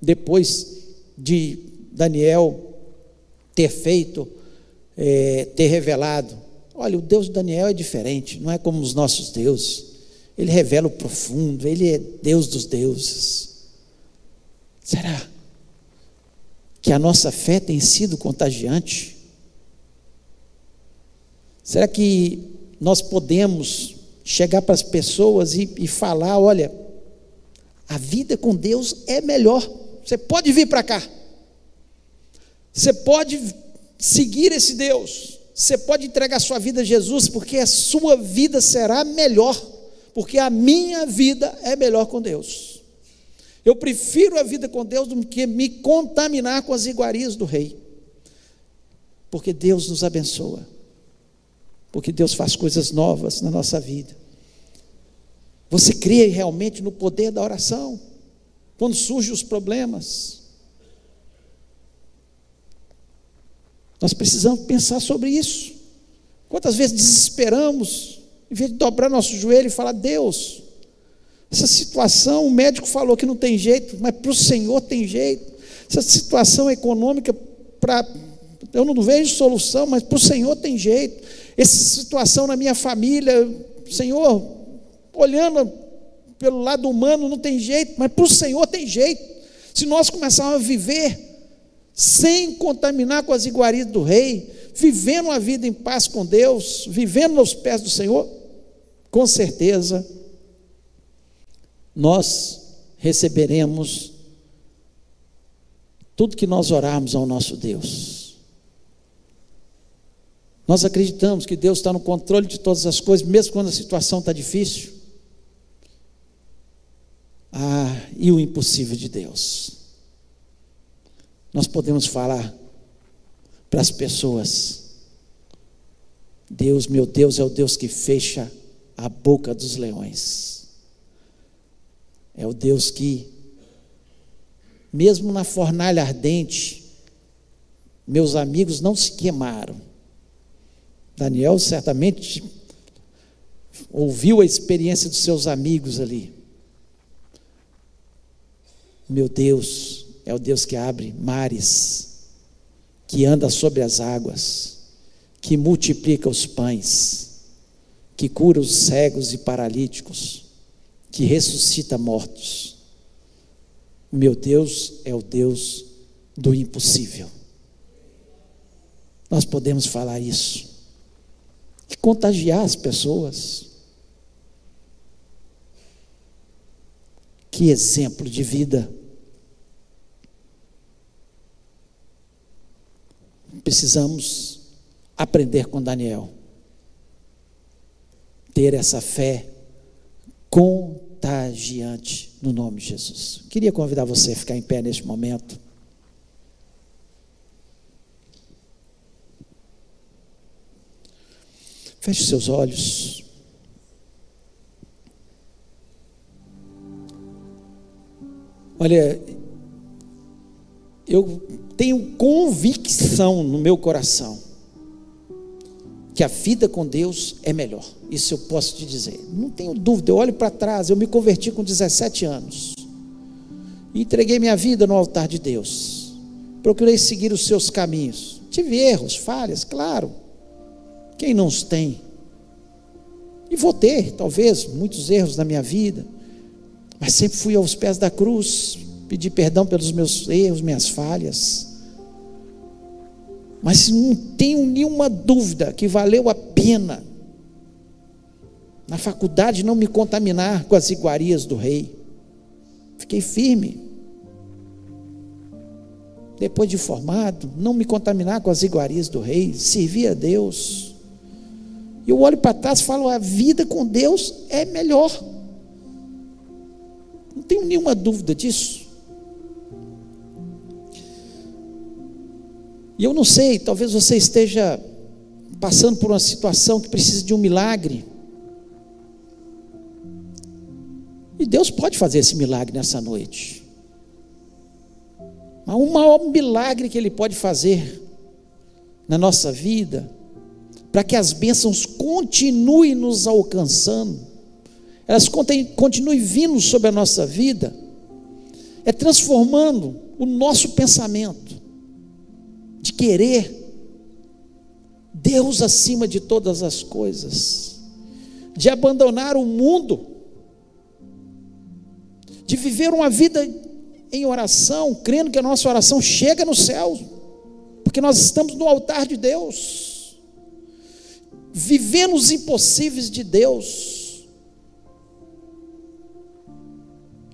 Speaker 2: depois de Daniel ter feito, é, ter revelado. Olha, o Deus de Daniel é diferente, não é como os nossos deuses. Ele revela o profundo, ele é Deus dos deuses. Será? que a nossa fé tem sido contagiante? Será que nós podemos chegar para as pessoas e, e falar: olha, a vida com Deus é melhor, você pode vir para cá, você pode seguir esse Deus, Você pode entregar sua vida a Jesus, porque a sua vida será melhor, porque a minha vida é melhor com Deus. Eu prefiro a vida com Deus do que me contaminar com as iguarias do rei. Porque Deus nos abençoa. Porque Deus faz coisas novas na nossa vida. Você crê realmente no poder da oração? Quando surgem os problemas, Nós precisamos pensar sobre isso. Quantas vezes desesperamos, em vez de dobrar nosso joelho e falar: Deus, essa situação, o médico falou que não tem jeito, mas para o Senhor tem jeito. Essa situação econômica, para eu não vejo solução, mas para o Senhor tem jeito. Essa situação na minha família, Senhor, olhando pelo lado humano não tem jeito, mas para o Senhor tem jeito. Se nós começarmos a viver sem contaminar com as iguarias do rei, vivendo uma vida em paz com Deus, vivendo nos pés do Senhor, com certeza nós receberemos tudo que nós orarmos ao nosso Deus. Nós acreditamos que Deus está no controle de todas as coisas, mesmo quando a situação está difícil. Ah, e o impossível de Deus nós podemos falar para as pessoas: Deus, meu Deus, é o Deus que fecha a boca dos leões. É o Deus que, mesmo na fornalha ardente, meus amigos não se queimaram. Daniel certamente ouviu a experiência dos seus amigos ali. Meu Deus, é o Deus que abre mares, que anda sobre as águas, que multiplica os pães, que cura os cegos e paralíticos, que ressuscita mortos. Meu Deus é o Deus do impossível. Nós podemos falar isso e contagiar as pessoas. Que exemplo de vida precisamos aprender com Daniel. Ter essa fé contagiante no nome de Jesus. Queria convidar você a ficar em pé neste momento. Feche seus olhos. Olha, eu tenho convicção no meu coração que a vida com Deus é melhor. Isso eu posso te dizer. Não tenho dúvida. Eu olho para trás, eu me converti com 17 anos. E entreguei minha vida no altar de Deus. Procurei seguir os seus caminhos. Tive erros, falhas, claro. Quem não os tem? E vou ter, talvez, muitos erros na minha vida. Mas sempre fui aos pés da cruz, pedi perdão pelos meus erros, minhas falhas. Mas não tenho nenhuma dúvida que valeu a pena na faculdade não me contaminar com as iguarias do rei. Fiquei firme. Depois de formado, não me contaminar com as iguarias do rei, servir a Deus. Eu olho para trás e falo: a vida com Deus é melhor. Não tenho nenhuma dúvida disso. E eu não sei, talvez você esteja passando por uma situação que precisa de um milagre. E Deus pode fazer esse milagre nessa noite. Mas o maior milagre que Ele pode fazer na nossa vida, para que as bênçãos continuem nos alcançando, elas continuem vindo sobre a nossa vida, é transformando o nosso pensamento de querer Deus acima de todas as coisas, de abandonar o mundo, de viver uma vida em oração, crendo que a nossa oração chega no céu, porque nós estamos no altar de Deus, vivendo os impossíveis de Deus,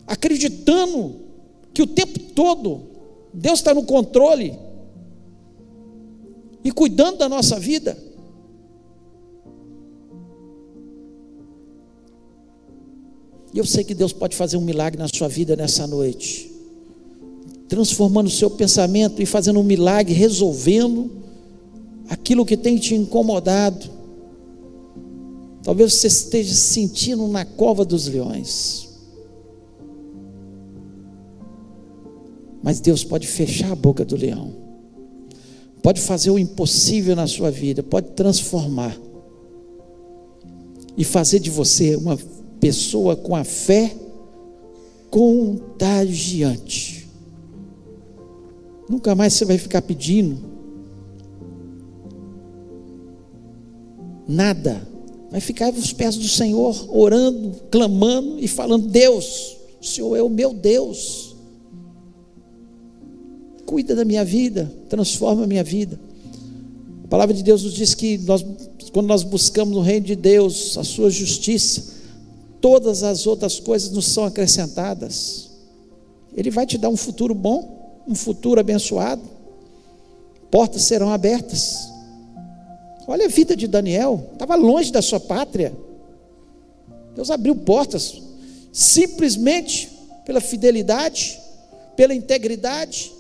Speaker 2: acreditando que o tempo todo Deus está no controle e cuidando da nossa vida. E eu sei que Deus pode fazer um milagre na sua vida nessa noite, transformando o seu pensamento e fazendo um milagre, resolvendo aquilo que tem te incomodado. Talvez você esteja se sentindo na cova dos leões. Mas Deus pode fechar a boca do leão pode fazer o impossível na sua vida, pode transformar e fazer de você uma pessoa com a fé contagiante. Nunca mais você vai ficar pedindo nada. Vai ficar aos pés do Senhor, orando, clamando e falando: Deus, o Senhor é o meu Deus. Cuida da minha vida, transforma a minha vida. A palavra de Deus nos diz que nós, quando nós buscamos o reino de Deus, a sua justiça, todas as outras coisas nos são acrescentadas. Ele vai te dar um futuro bom, um futuro abençoado. Portas serão abertas. Olha a vida de Daniel, estava longe da sua pátria. Deus abriu portas, simplesmente pela fidelidade, pela integridade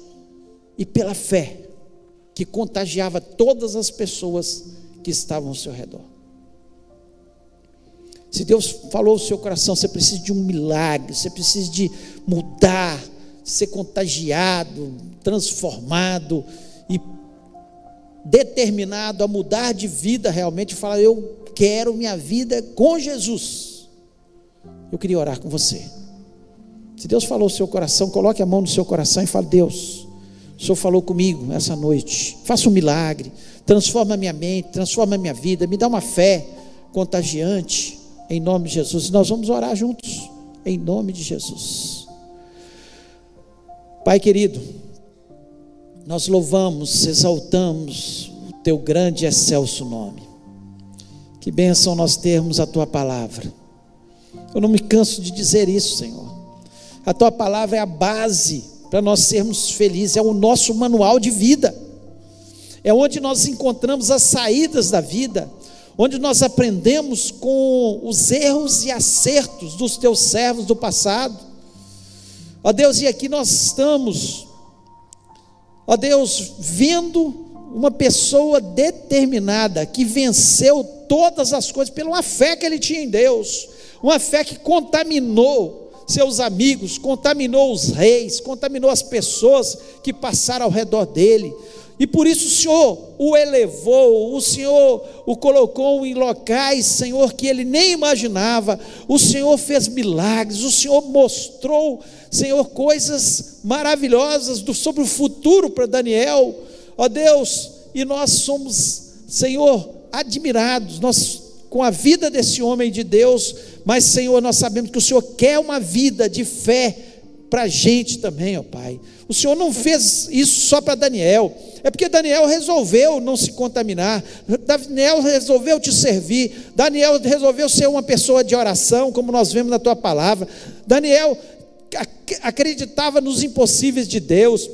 Speaker 2: e pela fé, que contagiava todas as pessoas que estavam ao seu redor. Se Deus falou no seu coração, você precisa de um milagre, você precisa de mudar, ser contagiado, transformado e determinado a mudar de vida realmente, falar: Eu quero minha vida com Jesus. Eu queria orar com você. Se Deus falou no seu coração, coloque a mão no seu coração e fale: Deus, o Senhor falou comigo essa noite, faça um milagre, transforma minha mente, transforma minha vida, me dá uma fé contagiante em nome de Jesus. Nós vamos orar juntos, em nome de Jesus. Pai querido, nós louvamos, exaltamos o teu grande e excelso nome. Que bênção nós termos a tua palavra. Eu não me canso de dizer isso, Senhor. A tua palavra é a base para nós sermos felizes, é o nosso manual de vida. É onde nós encontramos as saídas da vida onde nós aprendemos com os erros e acertos dos teus servos do passado. Ó Deus, e aqui nós estamos, ó Deus, vendo uma pessoa determinada que venceu todas as coisas pela fé que ele tinha em Deus, uma fé que contaminou seus amigos, contaminou os reis, contaminou as pessoas que passaram ao redor dele. E por isso o Senhor o elevou, o Senhor o colocou em locais, Senhor, que ele nem imaginava. O Senhor fez milagres, o Senhor mostrou, Senhor, coisas maravilhosas do, sobre o futuro para Daniel. Ó Deus, e nós somos, Senhor, admirados, nós com a vida desse homem de Deus, mas Senhor, nós sabemos que o Senhor quer uma vida de fé para a gente também, ó Pai. O Senhor não fez isso só para Daniel, é porque Daniel resolveu não se contaminar, Daniel resolveu te servir, Daniel resolveu ser uma pessoa de oração, como nós vemos na tua palavra. Daniel acreditava nos impossíveis de Deus.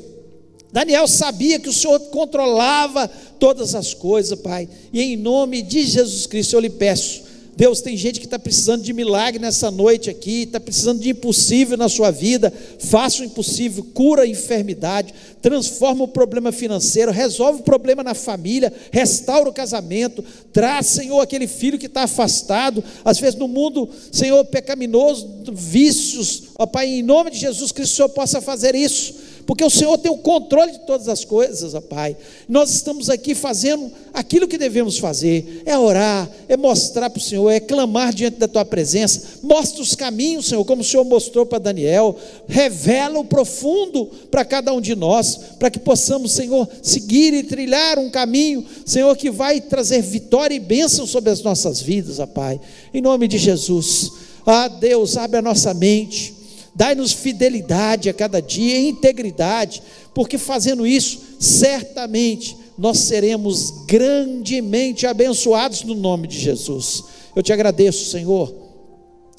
Speaker 2: Daniel sabia que o Senhor controlava todas as coisas, Pai. E em nome de Jesus Cristo eu lhe peço Deus, tem gente que está precisando de milagre nessa noite aqui, está precisando de impossível na sua vida. Faça o impossível, cura a enfermidade, transforma o problema financeiro, resolve o problema na família, restaura o casamento, traz, Senhor, aquele filho que está afastado, às vezes no mundo, Senhor, pecaminoso, vícios, ó Pai, em nome de Jesus Cristo, o Senhor possa fazer isso porque o Senhor tem o controle de todas as coisas, ó Pai. Nós estamos aqui fazendo aquilo que devemos fazer: é orar, é mostrar para o Senhor, é clamar diante da Tua presença. Mostra os caminhos, Senhor, como o Senhor mostrou para Daniel. Revela o profundo para cada um de nós, para que possamos, Senhor, seguir e trilhar um caminho, Senhor, que vai trazer vitória e bênção sobre as nossas vidas, ó Pai. Em nome de Jesus. Ah, Deus, abre a nossa mente Dai-nos fidelidade a cada dia, integridade, porque fazendo isso, certamente nós seremos grandemente abençoados no nome de Jesus. Eu te agradeço, Senhor,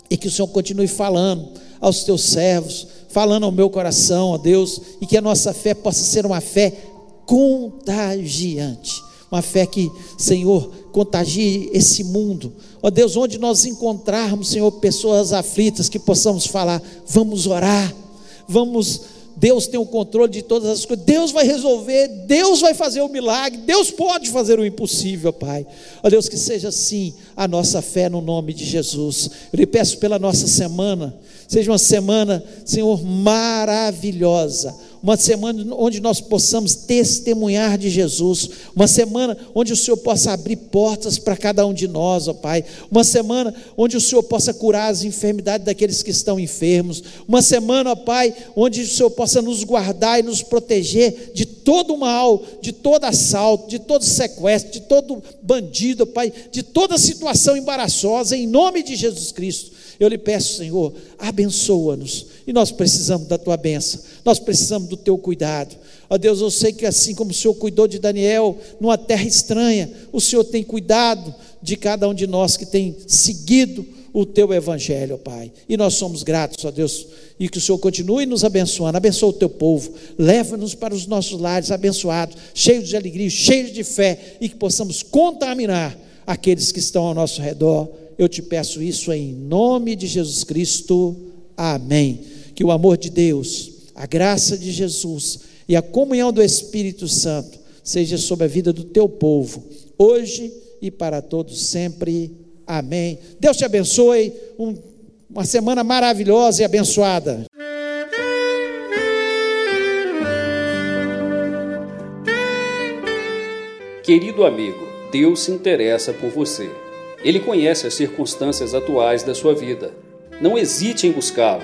Speaker 2: e que o Senhor continue falando aos teus servos, falando ao meu coração, ó Deus, e que a nossa fé possa ser uma fé contagiante, uma fé que, Senhor, contagie esse mundo. Ó Deus, onde nós encontrarmos, Senhor, pessoas aflitas, que possamos falar, vamos orar, vamos. Deus tem o controle de todas as coisas, Deus vai resolver, Deus vai fazer o milagre, Deus pode fazer o impossível, Pai. Ó Deus, que seja assim a nossa fé no nome de Jesus. Eu lhe peço pela nossa semana, seja uma semana, Senhor, maravilhosa uma semana onde nós possamos testemunhar de Jesus, uma semana onde o Senhor possa abrir portas para cada um de nós, ó Pai, uma semana onde o Senhor possa curar as enfermidades daqueles que estão enfermos, uma semana, ó Pai, onde o Senhor possa nos guardar e nos proteger de todo mal, de todo assalto, de todo sequestro, de todo bandido, Pai, de toda situação embaraçosa, em nome de Jesus Cristo. Eu lhe peço, Senhor, abençoa-nos. E nós precisamos da tua bênção, nós precisamos do teu cuidado. Ó Deus, eu sei que assim como o Senhor cuidou de Daniel numa terra estranha, o Senhor tem cuidado de cada um de nós que tem seguido o teu evangelho, Pai. E nós somos gratos, ó Deus, e que o Senhor continue nos abençoando. Abençoa o teu povo, leva-nos para os nossos lares abençoados, cheios de alegria, cheios de fé, e que possamos contaminar aqueles que estão ao nosso redor eu te peço isso em nome de Jesus Cristo. Amém. Que o amor de Deus, a graça de Jesus e a comunhão do Espírito Santo seja sobre a vida do teu povo, hoje e para todos sempre. Amém. Deus te abençoe. Um, uma semana maravilhosa e abençoada.
Speaker 1: Querido amigo, Deus se interessa por você. Ele conhece as circunstâncias atuais da sua vida. Não hesite em buscá-lo.